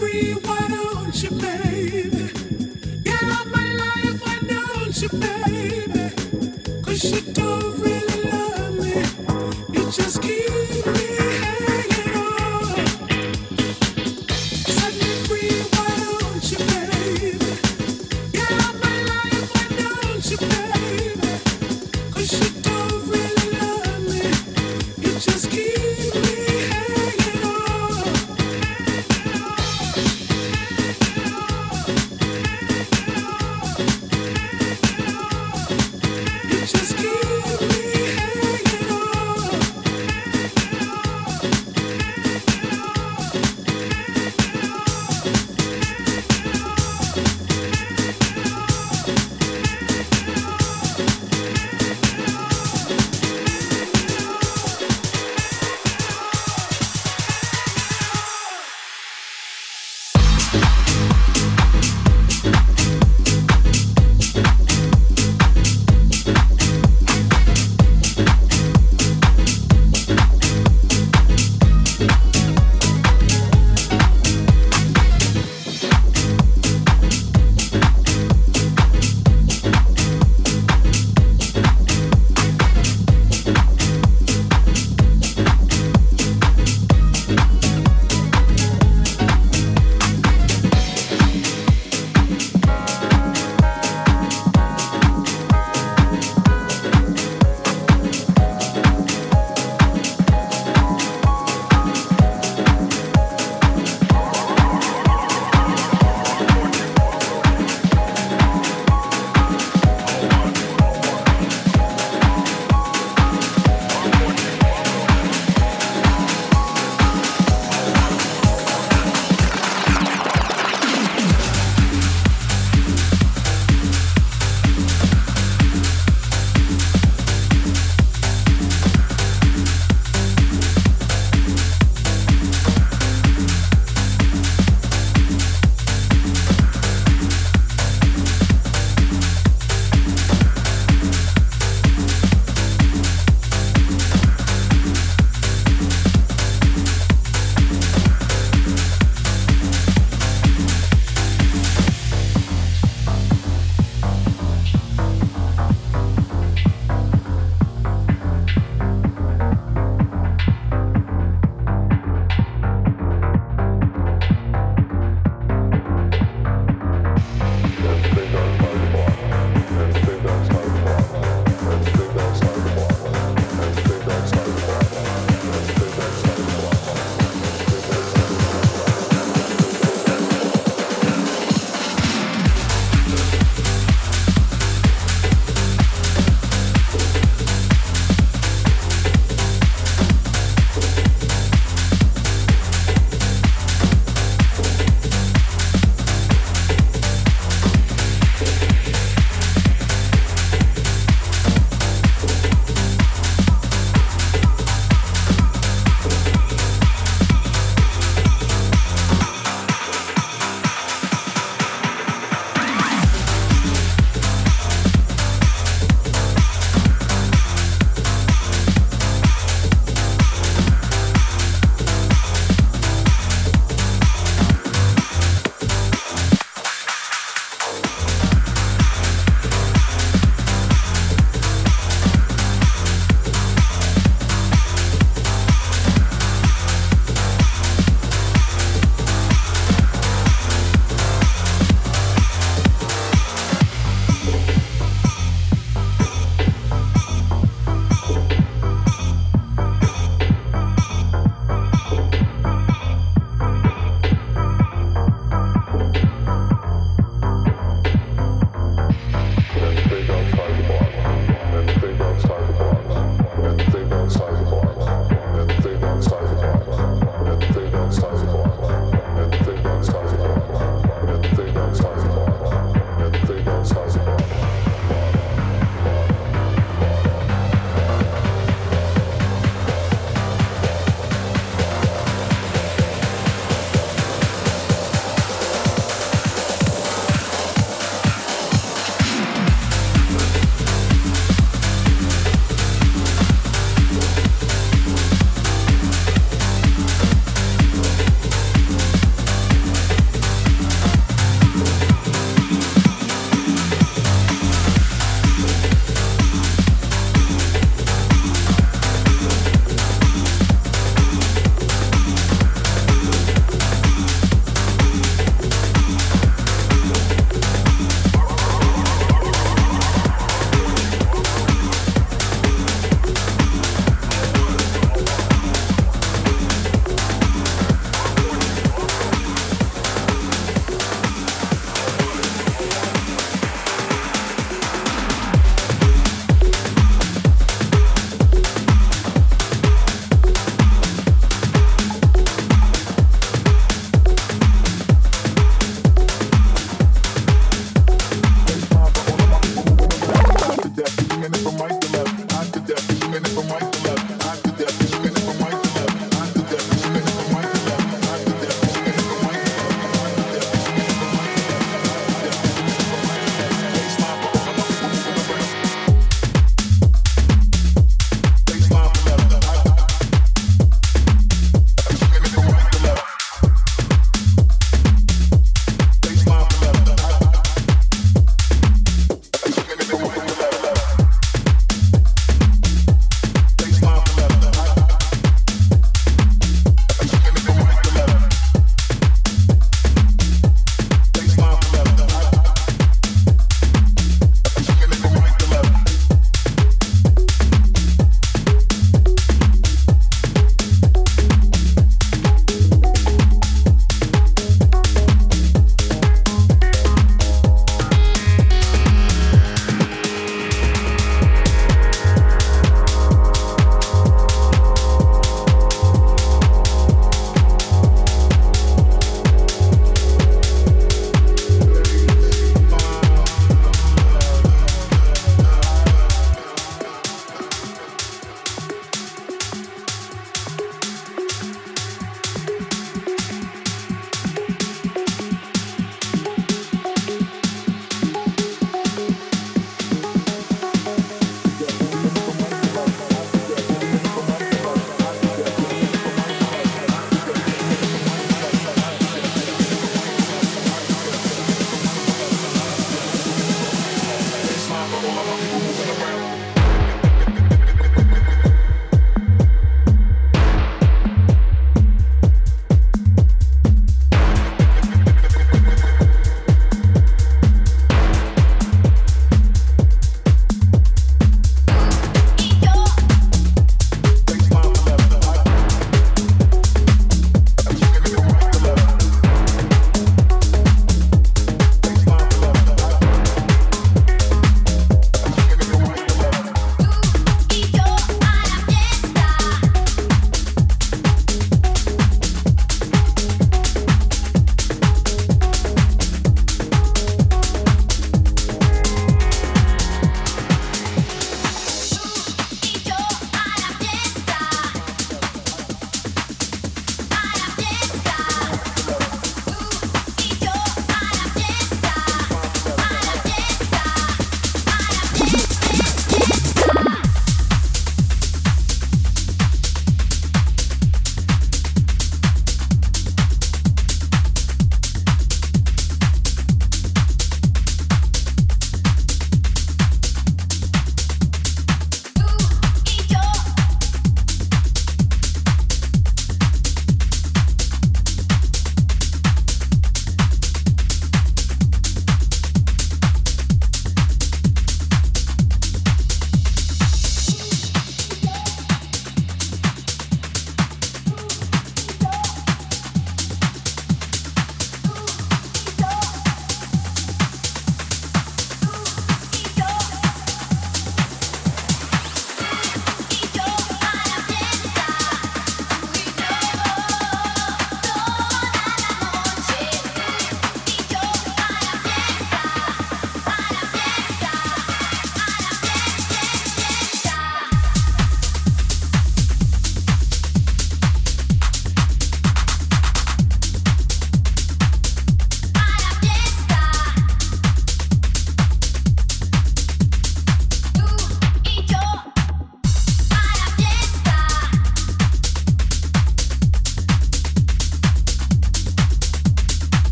Baby, get out my life, why don't you, baby? Cause you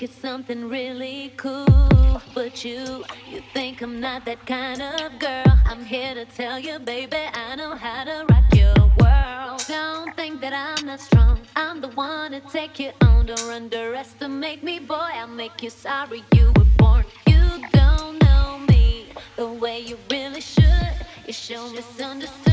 could make it something really cool. But you, you think I'm not that kind of girl. I'm here to tell you, baby, I know how to rock your world. Don't think that I'm not strong. I'm the one to take you on. Don't underestimate me, boy. I'll make you sorry you were born. You don't know me the way you really should. You show misunderstood.